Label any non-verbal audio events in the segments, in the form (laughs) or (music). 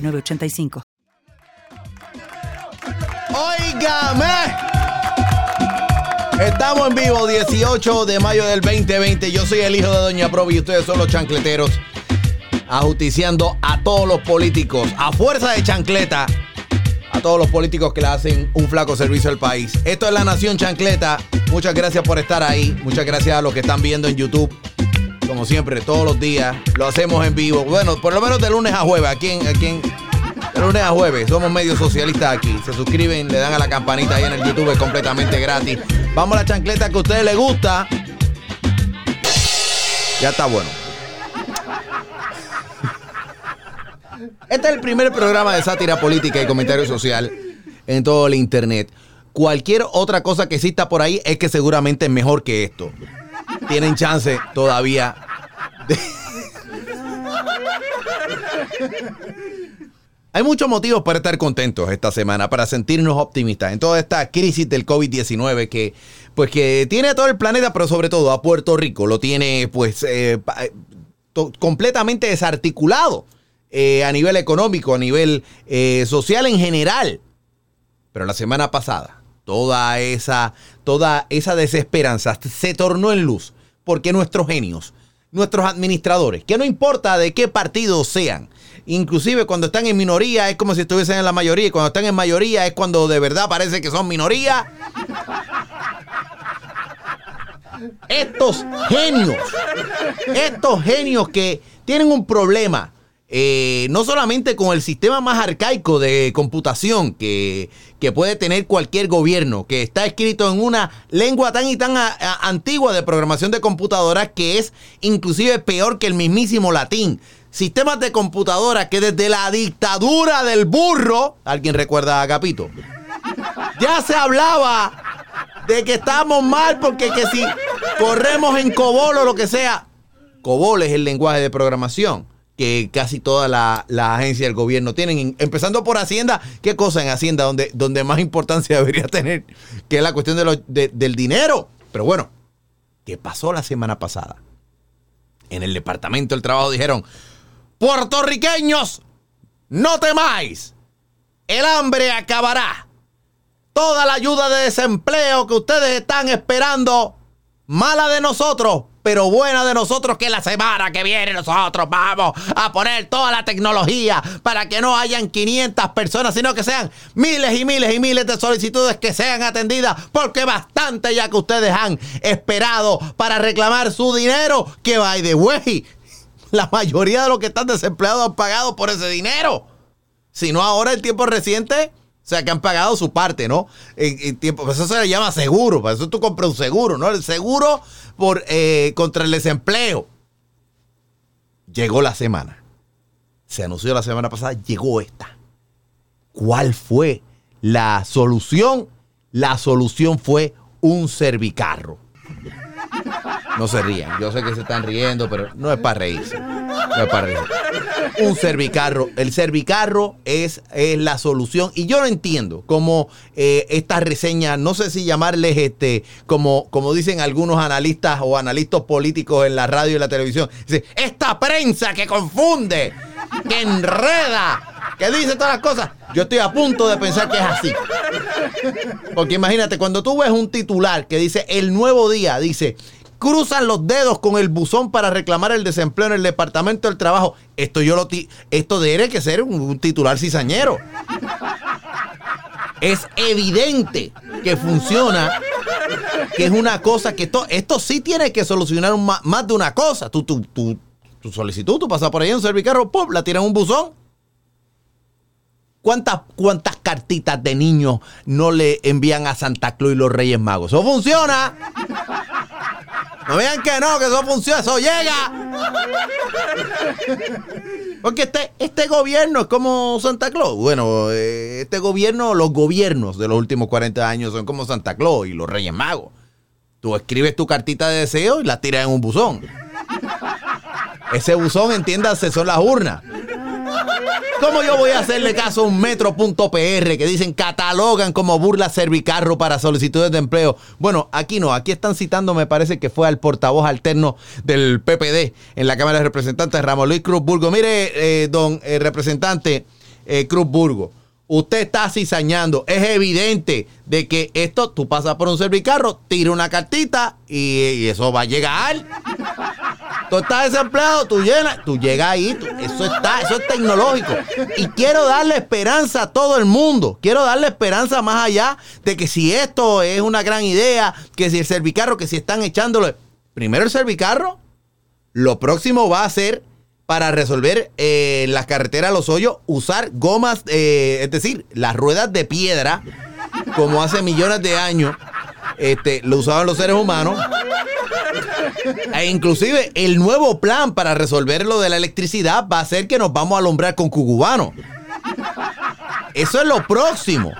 985. ¡Óigame! Estamos en vivo, 18 de mayo del 2020. Yo soy el hijo de Doña Provi y ustedes son los chancleteros. Ajusticiando a todos los políticos, a fuerza de chancleta, a todos los políticos que le hacen un flaco servicio al país. Esto es La Nación Chancleta. Muchas gracias por estar ahí. Muchas gracias a los que están viendo en YouTube. Como siempre, todos los días. Lo hacemos en vivo. Bueno, por lo menos de lunes a jueves. Aquí aquí de lunes a jueves. Somos medio socialistas aquí. Se suscriben, le dan a la campanita ahí en el YouTube. Es completamente gratis. Vamos a la chancleta que a ustedes les gusta. Ya está bueno. Este es el primer programa de sátira política y comentario social en todo el internet. Cualquier otra cosa que exista por ahí es que seguramente es mejor que esto. Tienen chance todavía de... Hay muchos motivos para estar contentos esta semana, para sentirnos optimistas en toda esta crisis del COVID-19 que, pues, que tiene a todo el planeta, pero sobre todo a Puerto Rico. Lo tiene, pues, eh, eh, completamente desarticulado eh, a nivel económico, a nivel social en general. Pero la semana pasada, toda esa, toda esa desesperanza se tornó en luz, porque nuestros genios, nuestros administradores, que no importa de qué partido sean, Inclusive cuando están en minoría es como si estuviesen en la mayoría. Y cuando están en mayoría es cuando de verdad parece que son minoría. Estos genios, estos genios que tienen un problema, eh, no solamente con el sistema más arcaico de computación que, puede tener cualquier gobierno, que está escrito en una lengua tan y tan antigua de programación de computadoras que es inclusive peor que el mismísimo latín, sistemas de computadora que desde la dictadura del burro, ¿alguien recuerda a Capito? Ya se hablaba de que estamos mal porque que si corremos en COBOL o lo que sea, COBOL es el lenguaje de programación que casi todas las la agencias del gobierno tienen, empezando por Hacienda, ¿qué cosa en Hacienda donde, donde más importancia (laughs) debería tener? Que es la cuestión del dinero. Pero bueno, ¿qué pasó la semana pasada? En el Departamento del Trabajo dijeron, Puertorriqueños, no temáis. El hambre acabará. Toda la ayuda de desempleo que ustedes están esperando, mala de nosotros, pero buena de nosotros que la semana que viene nosotros vamos a poner toda la tecnología para que no hayan 500 personas, sino que sean miles y miles y miles de solicitudes que sean atendidas, porque bastante ya que ustedes han esperado para reclamar su dinero, que by the way, la mayoría de los que están desempleados han pagado por ese dinero. Si no ahora el tiempo reciente, o sea, que han pagado su parte, ¿no? En, tiempo, eso se le llama seguro, para eso tú compras un seguro, ¿no? El seguro por, eh, contra el desempleo. Llegó la semana. Se anunció la semana pasada, llegó esta. ¿Cuál fue la solución? La solución fue un servicarro. No se rían. Yo sé que se están riendo, pero no es para reírse. Un servicarro. El servicarro es, es la solución. Y yo no entiendo cómo eh, estas reseñas, no sé si llamarles este, como, como dicen algunos analistas o analistas políticos en la radio y la televisión. Dice, esta prensa que confunde, que enreda, que dice todas las cosas. Yo estoy a punto de pensar que es así. Porque imagínate, cuando tú ves un titular que dice el nuevo día, dice cruzan los dedos con el buzón para reclamar el desempleo en el Departamento del Trabajo. Esto yo lo esto debe que ser un, titular cizañero. Es evidente que funciona, que es una cosa que esto, esto sí tiene que solucionar más, de una cosa. Tu, tu, tu, tu solicitud, tú pasas por ahí en un servicarro, ¡pum! la tiran un buzón. ¿Cuántas, ¿Cuántas cartitas de niños no le envían a Santa Cruz y los Reyes Magos? Eso funciona. No vean que no, que eso funciona, eso llega. Porque este, este gobierno es como Santa Claus. Bueno, eh, este gobierno, los gobiernos de los últimos 40 años son como Santa Claus y los Reyes Magos. Tú escribes tu cartita de deseo y la tiras en un buzón. Ese buzón, entiéndase, son las urnas. ¿Cómo yo voy a hacerle caso a un metro.pr que dicen catalogan como burla servicarro para solicitudes de empleo? Bueno, aquí no, aquí están citando, me parece que fue al portavoz alterno del PPD en la Cámara de Representantes, Ramón Luis Cruz Burgo. Mire, eh, don eh, representante eh, Cruz Burgo, usted está cizañando. Es evidente de que esto, tú pasas por un servicarro, tira una cartita y, y eso va a llegar. Tú estás desempleado, tú llenas, tú llegas ahí, eso está, eso es tecnológico. Y quiero darle esperanza a todo el mundo. Quiero darle esperanza más allá de que si esto es una gran idea, que si el servicarro, que si están echándolo. Primero el servicarro, lo próximo va a ser para resolver eh, las carreteras Los Hoyos, usar gomas, eh, es decir, las ruedas de piedra, como hace millones de años este, lo usaban los seres humanos. E inclusive el nuevo plan para resolver lo de la electricidad va a ser que nos vamos a alumbrar con cucubano. Eso es lo próximo.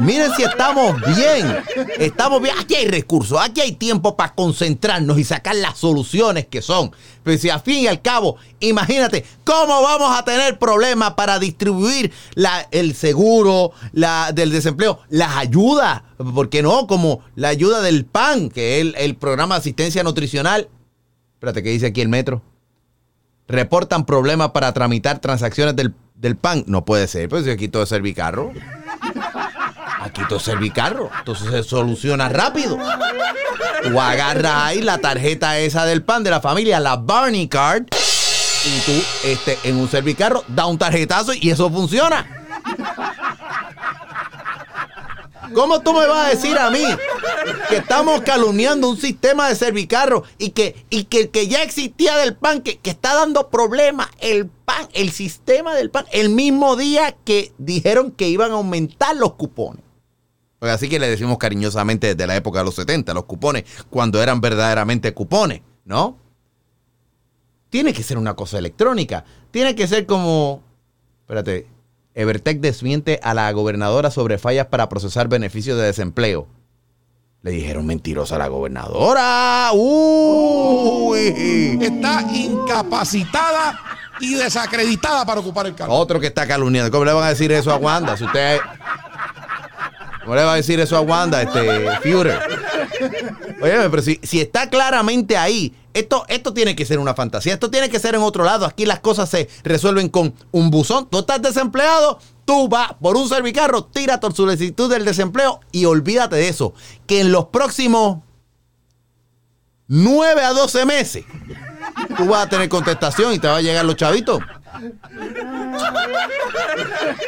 Miren si estamos bien. Estamos bien. Aquí hay recursos, aquí hay tiempo para concentrarnos y sacar las soluciones que son. Pero si al fin y al cabo, imagínate, ¿cómo vamos a tener problemas para distribuir el seguro la, del desempleo? Las ayudas, ¿por qué no? Como la ayuda del PAN, que es el, el programa de asistencia nutricional. Espérate, ¿qué dice aquí el metro? Reportan problemas para tramitar transacciones del, del PAN. No puede ser, pues si aquí todo es servicarro. Aquí todo es servicarro. Entonces se soluciona rápido. Tú agarras ahí la tarjeta esa del PAN de la familia, la Barney Card, y tú este, en un servicarro da un tarjetazo y eso funciona. ¿Cómo tú me vas a decir a mí que estamos calumniando un sistema de servicarro y que, y que que ya existía del PAN, que, que está dando problemas, el PAN, el sistema del PAN, el mismo día que dijeron que iban a aumentar los cupones? Pues así que le decimos cariñosamente desde la época de los 70, los cupones, cuando eran verdaderamente cupones, ¿no? Tiene que ser una cosa electrónica. Tiene que ser como. Espérate. Evertec desmiente a la gobernadora sobre fallas para procesar beneficios de desempleo. Le dijeron mentirosa a la gobernadora. Uy. Está incapacitada y desacreditada para ocupar el cargo. Otro que está calumniando. ¿Cómo le van a decir eso a Wanda? Si usted. ¿Cómo le va a decir eso a Wanda, este Führer? Oye, pero si, está claramente ahí, esto, esto tiene que ser una fantasía. Esto tiene que ser en otro lado. Aquí las cosas se resuelven con un buzón. Tú estás desempleado, tú vas por un servicarro, tira tu solicitud del desempleo y olvídate de eso. Que en los próximos 9 a 12 meses, tú vas a tener contestación y te va a llegar los chavitos.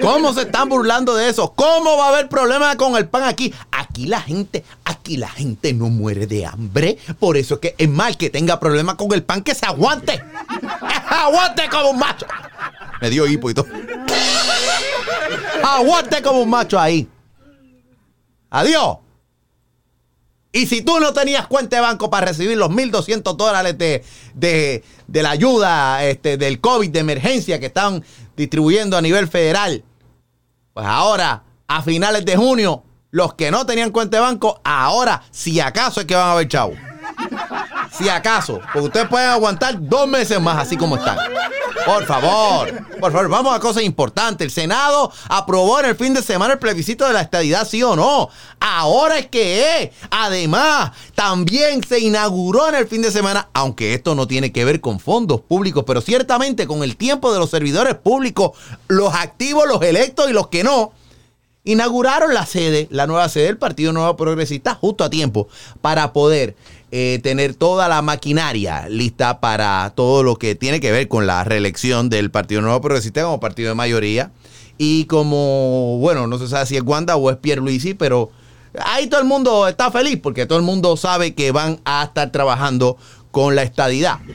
¿Cómo se están burlando de eso? ¿Cómo va a haber problema con el pan aquí? Aquí la gente, aquí la gente no muere de hambre. Por eso es que es mal que tenga problema con el pan que se aguante. (laughs) aguante como un macho. Me dio hipo y todo. (laughs) aguante como un macho ahí. Adiós. Y si tú no tenías cuenta de banco para recibir los 1.200 dólares de, de, de la ayuda este, del COVID de emergencia que están distribuyendo a nivel federal, pues ahora, a finales de junio, los que no tenían cuenta de banco, ahora, si acaso es que van a ver chavo. Si acaso, porque ustedes pueden aguantar dos meses más así como están. Por favor, por favor, vamos a cosas importantes. El Senado aprobó en el fin de semana el plebiscito de la estadidad, sí o no. Ahora es que es. Además, también se inauguró en el fin de semana, aunque esto no tiene que ver con fondos públicos, pero ciertamente con el tiempo de los servidores públicos, los activos, los electos y los que no inauguraron la sede, la nueva sede del Partido Nuevo Progresista, justo a tiempo, para poder eh, tener toda la maquinaria lista para todo lo que tiene que ver con la reelección del Partido Nuevo Progresista como partido de mayoría. Y como, bueno, no se sabe si es Wanda o es Pierluisi, pero ahí todo el mundo está feliz porque todo el mundo sabe que van a estar trabajando con la estadidad. (laughs)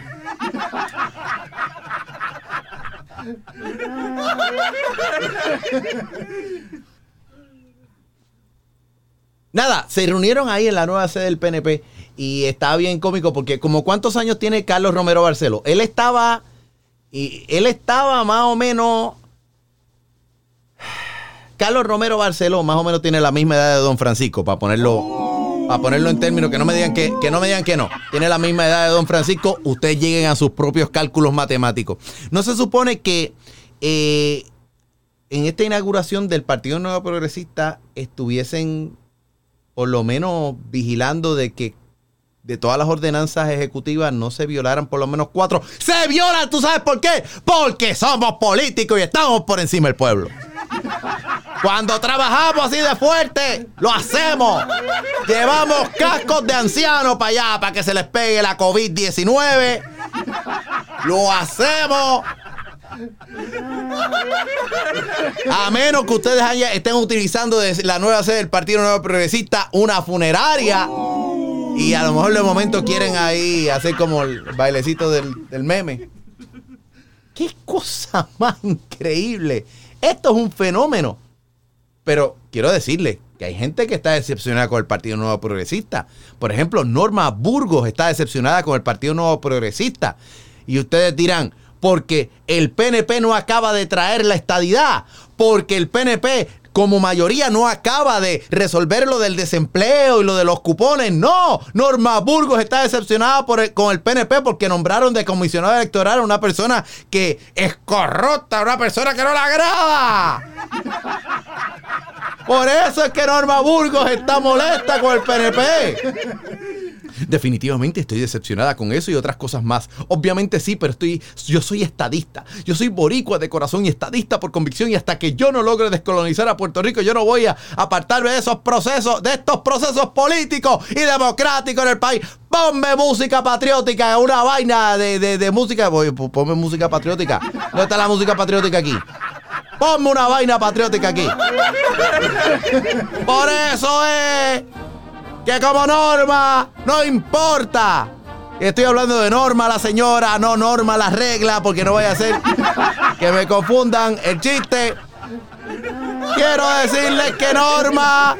Nada, se reunieron ahí en la nueva sede del PNP y estaba bien cómico porque como cuántos años tiene Carlos Romero Barceló. Él estaba Y él estaba más o menos. Carlos Romero Barceló más o menos tiene la misma edad de Don Francisco, para ponerlo, para ponerlo en términos que no me digan que, que no me digan que no. Tiene la misma edad de Don Francisco, ustedes lleguen a sus propios cálculos matemáticos. No se supone que eh, en esta inauguración del Partido Nuevo Progresista estuviesen por lo menos vigilando de que de todas las ordenanzas ejecutivas no se violaran por lo menos cuatro. ¡Se violan! ¿Tú sabes por qué? Porque somos políticos y estamos por encima del pueblo. Cuando trabajamos así de fuerte, lo hacemos. Llevamos cascos de ancianos para allá para que se les pegue la COVID-19. Lo hacemos. A menos que ustedes estén utilizando la nueva sede del Partido Nuevo Progresista una funeraria. Y a lo mejor de momento quieren ahí hacer como el bailecito del, del meme. Qué cosa más increíble. Esto es un fenómeno. Pero quiero decirle que hay gente que está decepcionada con el Partido Nuevo Progresista. Por ejemplo, Norma Burgos está decepcionada con el Partido Nuevo Progresista. Y ustedes dirán, porque el PNP no acaba de traer la estadidad, porque el PNP como mayoría no acaba de resolver lo del desempleo y lo de los cupones. No, Norma Burgos está decepcionada con el PNP porque nombraron de comisionado electoral a una persona que es corrupta, una persona que no la agrada. Por eso es que Norma Burgos está molesta con el PNP. Definitivamente estoy decepcionada con eso y otras cosas más. Obviamente sí, pero estoy, yo soy estadista. Yo soy boricua de corazón y estadista por convicción y hasta que yo no logre descolonizar a Puerto Rico, yo no voy a apartarme de esos procesos, de estos procesos políticos y democráticos en el país. Ponme música patriótica, una vaina de, de, de música. Ponme música patriótica. ¿Dónde está la música patriótica aquí? Ponme una vaina patriótica aquí. Por eso es que como norma no importa. Estoy hablando de norma la señora, no norma la regla, porque no vaya a ser que me confundan el chiste. Quiero decirles que norma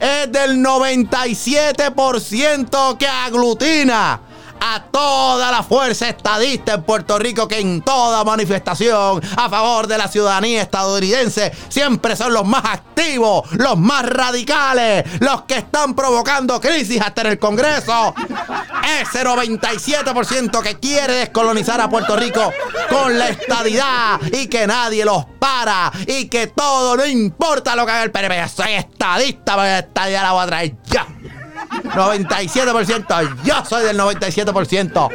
es del 97% que aglutina a toda la fuerza estadista en Puerto Rico que en toda manifestación a favor de la ciudadanía estadounidense siempre son los más activos, los más radicales, los que están provocando crisis hasta en el Congreso. Ese 97% que quiere descolonizar a Puerto Rico con la estadidad y que nadie los para y que todo, no importa lo que haga el PNP, soy estadista, voy a estadía la voy a traer ya. 97%. Yo soy del 97%.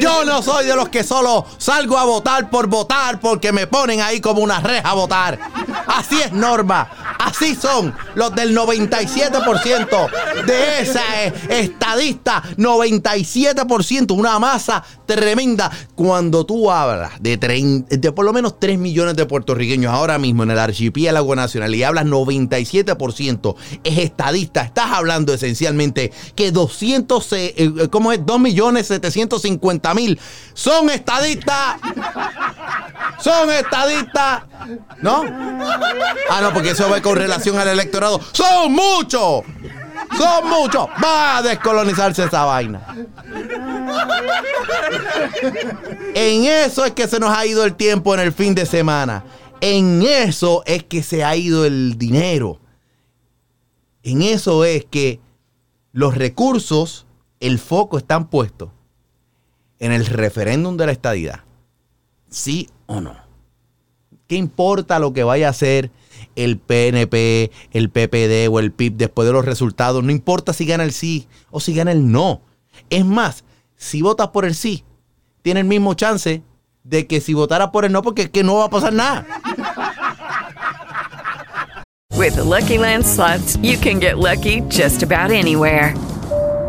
Yo no soy de los que solo salgo a votar por votar porque me ponen ahí como una reja a votar. Así es Norma. Así son los del 97% de esa estadista. 97%. Una masa tremenda. Cuando tú hablas de, de por lo menos 3 millones de puertorriqueños ahora mismo en el archipiélago nacional y hablas 97% es estadista, estás hablando esencialmente que 200, eh, eh, ¿cómo es? 2 millones 750 mil son estadistas. Son estadistas. ¿No? Ah, no, porque eso va con relación al electorado. Son muchos. Son muchos. Va a descolonizarse esa vaina. En eso es que se nos ha ido el tiempo en el fin de semana. En eso es que se ha ido el dinero. En eso es que los recursos, el foco están puestos en el referéndum de la estadidad. ¿Sí o no? ¿Qué importa lo que vaya a hacer el PNP, el PPD o el PIB después de los resultados? No importa si gana el sí o si gana el no. Es más, si votas por el sí, tiene el mismo chance de que si votara por el no, porque que no va a pasar nada. Lucky Land slots, you can get lucky just about anywhere.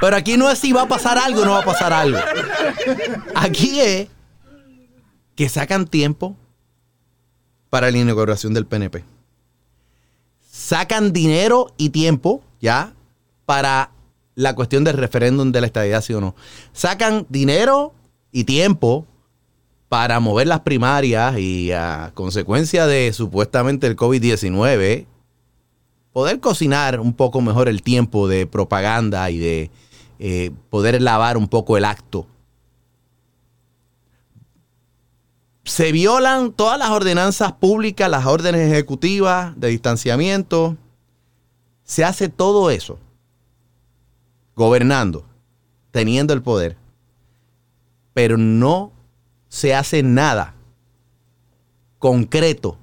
Pero aquí no es si va a pasar algo o no va a pasar algo. Aquí es que sacan tiempo para la inauguración del PNP. Sacan dinero y tiempo ya para la cuestión del referéndum de la estadidad, sí o no. Sacan dinero y tiempo para mover las primarias y a consecuencia de supuestamente el COVID-19, poder cocinar un poco mejor el tiempo de propaganda y de eh, poder lavar un poco el acto. Se violan todas las ordenanzas públicas, las órdenes ejecutivas de distanciamiento. Se hace todo eso gobernando, teniendo el poder, pero no se hace nada concreto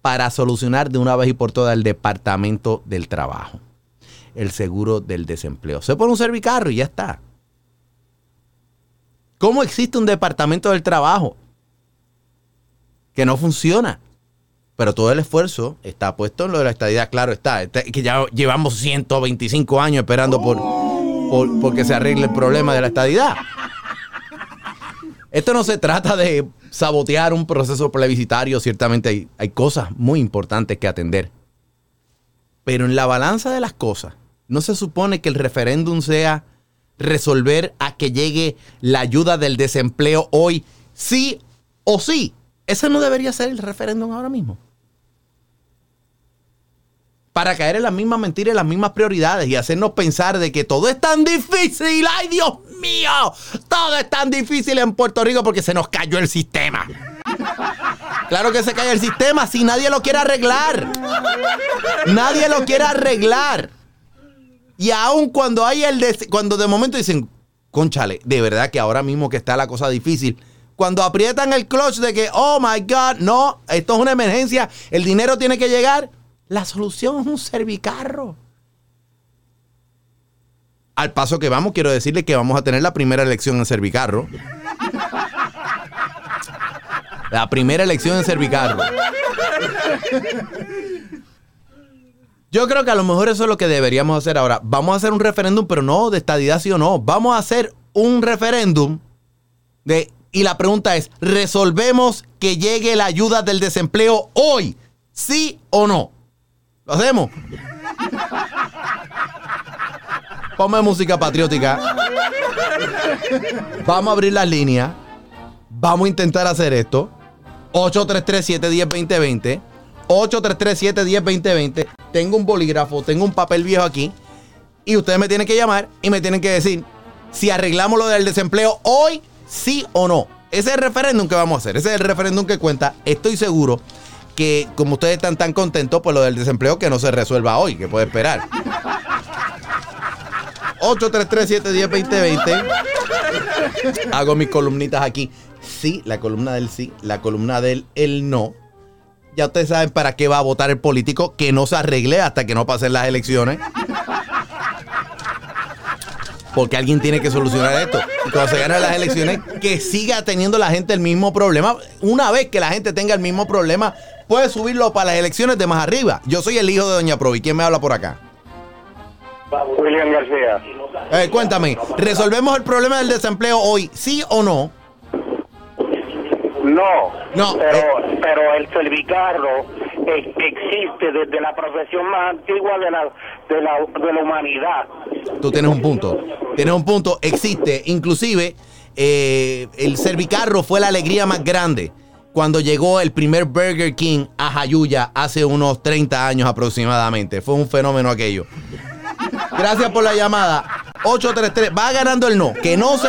para solucionar de una vez y por todas el departamento del trabajo, el seguro del desempleo. Se pone un servicarro y ya está. ¿Cómo existe un departamento del trabajo que no funciona? Pero todo el esfuerzo está puesto en lo de la estadidad, claro está. Este, que ya llevamos 125 años esperando por, por, que se arregle el problema de la estadidad. Esto no se trata de sabotear un proceso plebiscitario, ciertamente hay, hay, cosas muy importantes que atender. Pero en la balanza de las cosas, no se supone que el referéndum sea resolver a que llegue la ayuda del desempleo hoy, sí o sí. Ese no debería ser el referéndum ahora mismo. Para caer en las mismas mentiras y las mismas prioridades y hacernos pensar de que todo es tan difícil. ¡Ay, Dios mío! Todo es tan difícil en Puerto Rico porque se nos cayó el sistema. Claro que se cae el sistema si nadie lo quiere arreglar. Nadie lo quiere arreglar. Y aun cuando hay el de, cuando de momento dicen, conchale, de verdad que ahora mismo que está la cosa difícil, cuando aprietan el clutch de que, oh my God, no, esto es una emergencia, el dinero tiene que llegar, la solución es un servicarro. Al paso que vamos, quiero decirle que vamos a tener la primera elección en Servicarro. La primera elección en Servicarro. Yo creo que a lo mejor eso es lo que deberíamos hacer ahora. Vamos a hacer un referéndum, pero no de estadidad sí o no. Vamos a hacer un referéndum de y la pregunta es, ¿resolvemos que llegue la ayuda del desempleo hoy? ¿Sí o no? ¿Lo hacemos? Ponme música patriótica. Vamos a abrir las líneas. Vamos a intentar hacer esto. 833-710-2020. 833-710-2020. Tengo un bolígrafo, tengo un papel viejo aquí. Y ustedes me tienen que llamar y me tienen que decir si arreglamos lo del desempleo hoy sí o no. Ese es el referéndum que vamos a hacer. Ese es el referéndum que cuenta. Estoy seguro que como ustedes están tan contentos, por lo del desempleo que no se resuelva hoy, que puede esperar. 833-710-2020. Hago mis columnitas aquí. Sí, la columna del sí, la columna del el no. Ya ustedes saben para qué va a votar el político que no se arregle hasta que no pasen las elecciones porque alguien tiene que solucionar esto. Y cuando se ganen las elecciones, que siga teniendo la gente el mismo problema. Una vez que la gente tenga el mismo problema, puede subirlo para las elecciones de más arriba. Yo soy el hijo de Doña Provi. ¿Quién me habla por acá? William García. Eh, cuéntame, ¿resolvemos el problema del desempleo hoy, sí o no? No, No, pero, eh. pero el servicarro eh, existe desde la profesión más antigua de la, de la, de la humanidad. Tú tienes un punto. Tienes un punto. Existe. Inclusive, eh, el Servicarro fue la alegría más grande cuando llegó el primer Burger King a Jayuya hace unos 30 años aproximadamente. Fue un fenómeno aquello. Gracias por la llamada. 833. Va ganando el no. Que no se,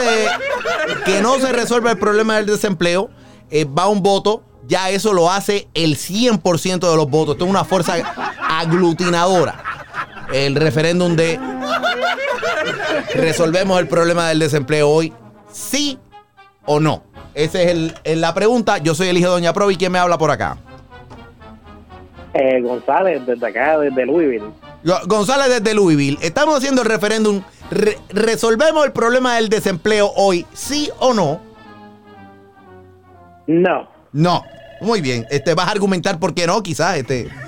que no se resuelva el problema del desempleo. Eh, va un voto. Ya eso lo hace el 100% de los votos. Esto es una fuerza aglutinadora. El referéndum de resolvemos el problema del desempleo hoy, sí o no. Esa es el- el- la pregunta. Yo soy el hijo de Doña Provi. ¿Quién me habla por acá? Eh, González, desde acá, desde Louisville. González desde Louisville. Estamos haciendo el referéndum. Re- ¿Resolvemos el problema del desempleo hoy? ¿Sí o no? No. No. Muy bien. Este, ¿Vas a argumentar por qué no? Quizás. Este. (laughs)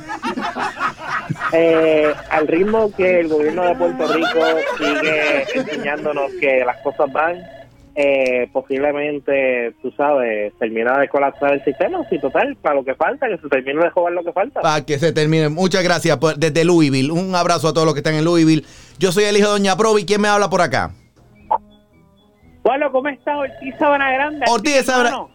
Eh, al ritmo que el gobierno de Puerto Rico sigue enseñándonos que las cosas van, eh, posiblemente, tú sabes, termina de colapsar el sistema. Sí, total, para lo que falta, que se termine de jugar lo que falta. Para que se termine. Muchas gracias por- desde Louisville. Un abrazo a todos los que están en Louisville. Yo soy el hijo de Doña Provi. ¿Quién me habla por acá? Bueno, ¿cómo está Ortiz Sabana Grande? Ortiz Sabana-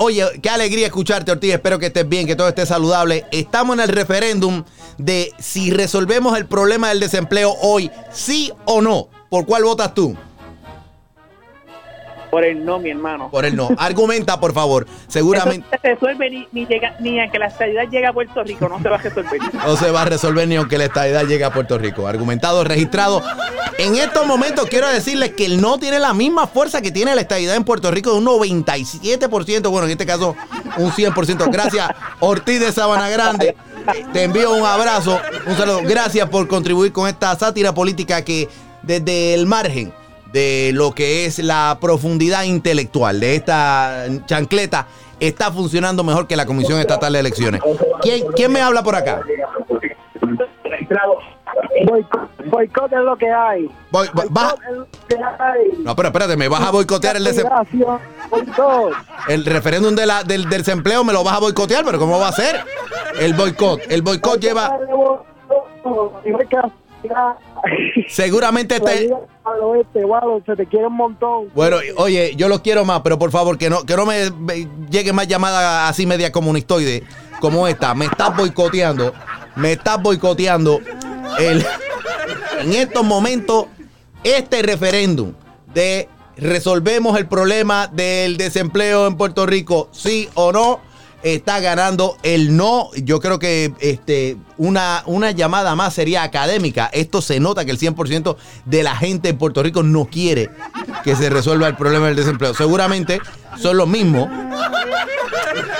Oye, qué alegría escucharte, Ortiz. Espero que estés bien, que todo esté saludable. Estamos en el referéndum de si resolvemos el problema del desempleo hoy, sí o no. ¿Por cuál votas tú? Por el no, mi hermano. Por el no. Argumenta, por favor. Seguramente Eso se resuelve ni, ni, llega, ni a que la estadidad llegue a Puerto Rico, no se va a resolver. no se va a resolver ni aunque la estadidad llegue a Puerto Rico. Argumentado, registrado. En estos momentos quiero decirles que el no tiene la misma fuerza que tiene la estadidad en Puerto Rico de un 97%. Bueno, en este caso, un 100%. Gracias, Ortiz de Sabana Grande. Te envío un abrazo, un saludo. Gracias por contribuir con esta sátira política que desde el margen de lo que es la profundidad intelectual de esta chancleta está funcionando mejor que la Comisión Estatal de Elecciones. ¿Quién, quién me habla por acá? Boicot es lo que hay. Voy- voy- baja- Es lo que hay. No, pero espérate, me vas a boicotear el, desem- Gracias. Boicot. el referéndum de la, del, del desempleo, me lo vas a boicotear, pero ¿cómo va a ser? El boicot. El boicot lleva, (laughs) seguramente. Al oeste, Walo, se te quiere un montón. Bueno, oye, yo los quiero más, pero por favor, que no, que no me me llegue más llamada así media comunistoide como esta. Me estás boicoteando, me estás boicoteando. El, en estos momentos, este referéndum de resolvemos el problema del desempleo en Puerto Rico, sí o no, está ganando el no. Yo creo que este, una, una llamada más sería académica. Esto se nota que el 100% de la gente en Puerto Rico no quiere que se resuelva el problema del desempleo. Seguramente son los mismos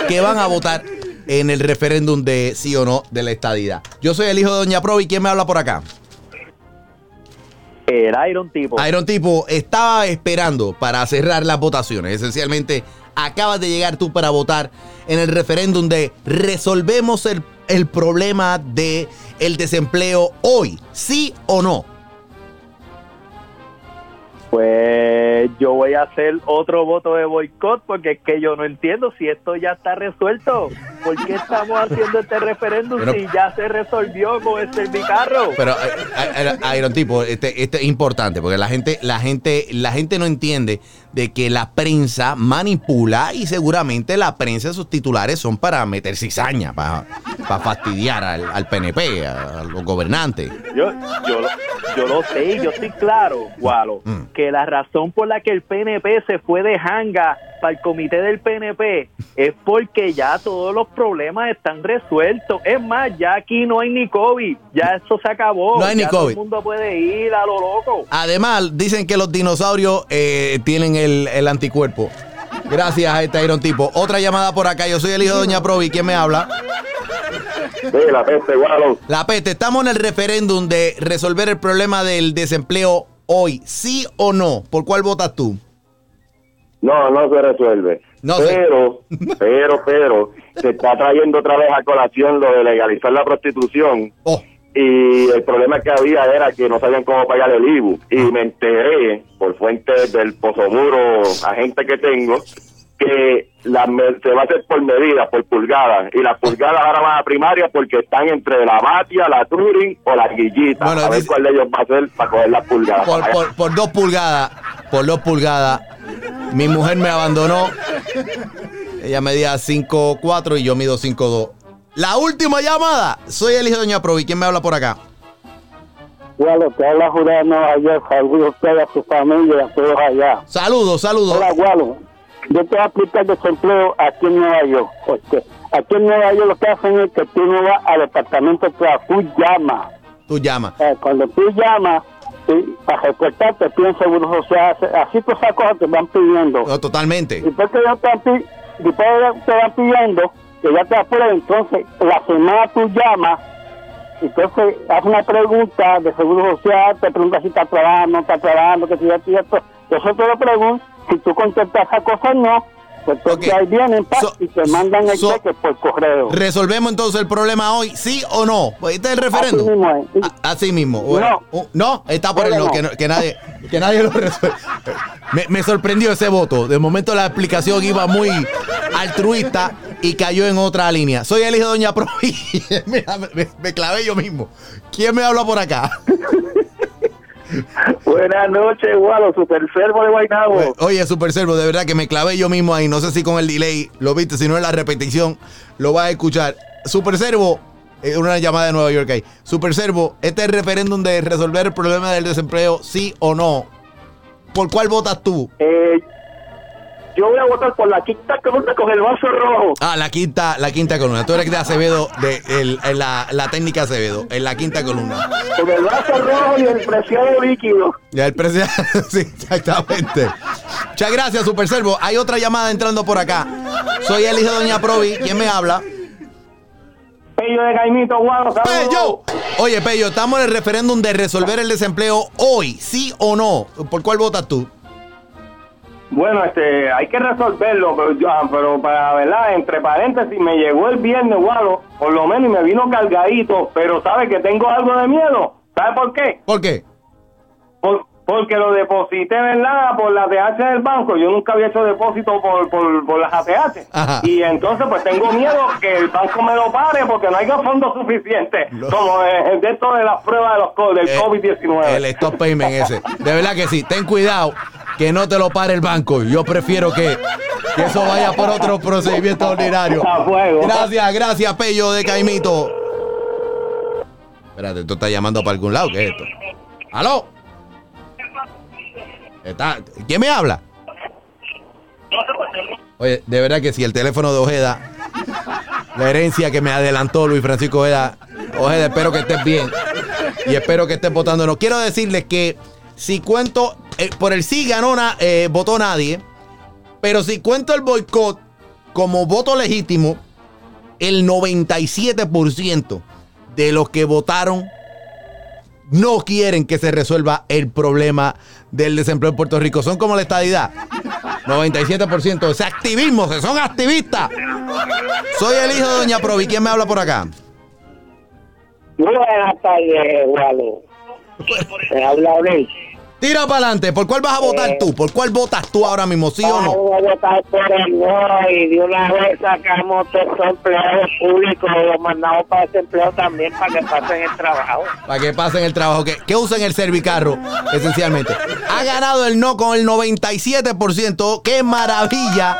que van a votar en el referéndum de sí o no de la estadidad. Yo soy el hijo de Doña Provi. ¿Quién me habla por acá? El Iron tipo. Iron Tipo estaba esperando para cerrar las votaciones. Esencialmente, acabas de llegar tú para votar en el referéndum de resolvemos el, el problema de el desempleo hoy, sí o no. Pues yo voy a hacer otro voto de boicot porque es que yo no entiendo si esto ya está resuelto. ¿Por qué estamos haciendo este referéndum Pero- si ya se resolvió con el servicarro? Pero eh, eh, Iron Tipo, este, este es importante porque la gente, la gente, la gente no entiende de que la prensa manipula y seguramente la prensa sus titulares son para meter cizaña, para, para fastidiar al, al PNP, a, a los gobernantes. Yo, yo, yo lo sé yo estoy claro, Gualo, Mm. Que la razón por la que el PNP se fue de janga para el comité del PNP es porque ya todos los problemas están resueltos. Es más, ya aquí no hay ni COVID, ya eso se acabó. No hay ni Ya Todo COVID. el mundo puede ir a lo loco. Además, dicen que los dinosaurios eh, tienen el, el anticuerpo. Gracias a este Iron Tipo. Otra llamada por acá. Yo soy el hijo de Doña Provi. ¿Quién me habla? Sí, la peste, Walo. La peste. Estamos en el referéndum de resolver el problema del desempleo hoy. ¿Sí o no? ¿Por cuál votas tú? No, no se resuelve. No pero, (laughs) pero, pero, se está trayendo otra vez a colación lo de legalizar la prostitución. Oh, Y el problema que había era que no sabían cómo pagar el IBU. Y me enteré, por fuentes del pozomuro agente que tengo, que la, se va a hacer por medidas, por pulgadas. Y las pulgadas ahora van a primaria porque están entre la Batia, la Turing o la Guillita. Bueno, a ver dice- cuál de ellos va a ser para coger las pulgadas. por, por- por dos pulgadas. Por dos pulgadas. Mi mujer me abandonó. Ella medía 5'4 y yo mido 5'2. La última llamada. Soy el hijo de Doña Provi. ¿Quién me habla por acá? Gualo, te habla de Nueva York. Saludos a usted, a su familia, a todos allá. Saludos, saludos. Hola, Gualo. Yo te voy a explicar desempleo aquí en Nueva York. Porque aquí en Nueva York lo que hacen es que tú no vas al departamento tú llamas. Tú llamas. Eh, cuando tú llamas y para reportarte, te piden seguro social, así todas esas cosas te van pidiendo. No, totalmente. Y después que ya te van, después ya te van pidiendo que ya te aprueben, entonces la semana tú llamas, entonces haces una pregunta de seguro social, te preguntas si está trabajando, no está trabajando, que si ya esto. Eso te lo pregunto, si tú contestas esa cosa no, entonces Ok. ahí vienen pa, So- y te mandan el so- cheque por correo. ¿Resolvemos entonces el problema hoy? ¿Sí o no? Pues este es el referéndum. Así mismo es. A- Así mismo. Bueno, No. uh, no, está por el no, no. que, nadie, que nadie lo resuelve. Me, me sorprendió ese voto. De momento la explicación iba muy altruista y cayó en otra línea. Soy el hijo de Doña Provi. (laughs) Mira, me, me clavé yo mismo. ¿Quién me habla por acá? Buenas noches, Gualo, super servo de Guaynabo. Oye, Super Servo, de verdad que me clavé yo mismo ahí. No sé si con el delay lo viste, si no en la repetición lo vas a escuchar. Super Servo, una llamada de Nueva York ahí. Super Servo, este es el referéndum de resolver el problema del desempleo, sí o no. ¿Por cuál votas tú? Eh, yo voy a votar por la quinta columna con el vaso rojo. Ah, la quinta, la quinta columna. Tú eres de Acevedo, de el- la, la técnica Acevedo, en la quinta columna. Con el vaso rojo y el preciado líquido. Ya el precio. (laughs) sí, exactamente. Muchas gracias, Super Servo. Hay otra llamada entrando por acá. Soy el hijo de Doña Provi. ¿Quién me habla? Pello de Caimito, saludos. Pello. Oye, Pello, estamos en el referéndum de resolver el desempleo hoy, ¿sí o no? ¿Por cuál votas tú? Bueno, este, hay que resolverlo, pero, yo- ah, pero para verdad, entre paréntesis, me llegó el viernes, Gualo, por lo menos y me vino cargadito, pero ¿sabe que tengo algo de miedo? ¿Sabe por qué? ¿Por qué? Por- porque lo deposité, ¿verdad? Por la ATH del banco. Yo nunca había hecho depósito por, por, por las ATH. Ajá. Y entonces, pues tengo miedo que el banco me lo pare porque no hay fondos suficientes. Como eh, de esto de las pruebas de los, del Eh, COVID-19. El stop payment ese. De verdad que sí. Ten cuidado que no te lo pare el banco. Yo prefiero que, que eso vaya por otro procedimiento ordinario. Gracias, gracias, Pello de Caimito. Espérate, tú estás llamando para algún lado. ¿Qué es esto? ¿Aló? ¿Quién me habla? Oye, de verdad que si el teléfono de Ojeda, la herencia que me adelantó Luis Francisco Ojeda, Ojeda, espero que estés bien y espero que estés votando. No quiero decirles que si cuento, eh, por el sí ganó, na- eh, votó nadie, pero si cuento el boicot como voto legítimo, el 97% de los que votaron no quieren que se resuelva el problema del desempleo en Puerto Rico. Son como la estadidad. 97%. Ese activismo, se son activistas. Soy el hijo de Doña Provi. ¿Quién me habla por acá? Buenas tardes, Gualo. Te habla Luis. Tira para adelante. ¿Por cuál vas a votar tú? ¿Por cuál votas tú ahora mismo? ¿Sí o no? Vamos a votar por el no y de una vez sacamos todos los empleados públicos y los mandamos para desempleo también para que pasen el trabajo. Para que pasen el trabajo, que, que usen el servicarro, esencialmente. Ha ganado el no con el 97%. ¡Qué maravilla!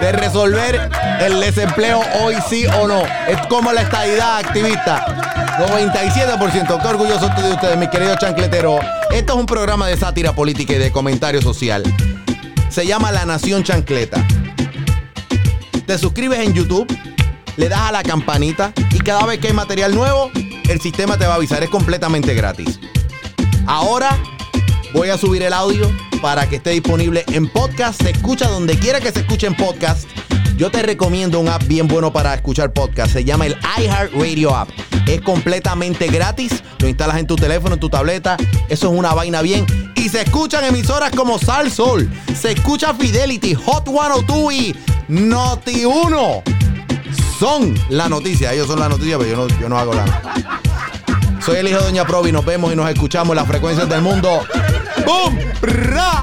De resolver el desempleo hoy sí o no. Es como la estadidad activista. 97%. Qué orgulloso estoy de ustedes, mis queridos chancleteros. Esto es un programa de sátira política y de comentario social. Se llama La Nación Chancleta. Te suscribes en YouTube, le das a la campanita y cada vez que hay material nuevo, el sistema te va a avisar. Es completamente gratis. Ahora voy a subir el audio para que esté disponible en podcast. Se escucha donde quiera que se escuche en podcast. Yo te recomiendo un app bien bueno para escuchar podcast. Se llama el iHeartRadio App. Es completamente gratis. Lo instalas en tu teléfono, en tu tableta. Eso es una vaina bien. Y se escuchan emisoras como Sal Sol. Se escucha Fidelity, Hot 102 y Noti 1. Son la noticia. Ellos son la noticia, pero yo no, yo no hago la soy el hijo de Doña Provi. Nos vemos y nos escuchamos en las frecuencias del mundo. ¡Bum! ¡Ra!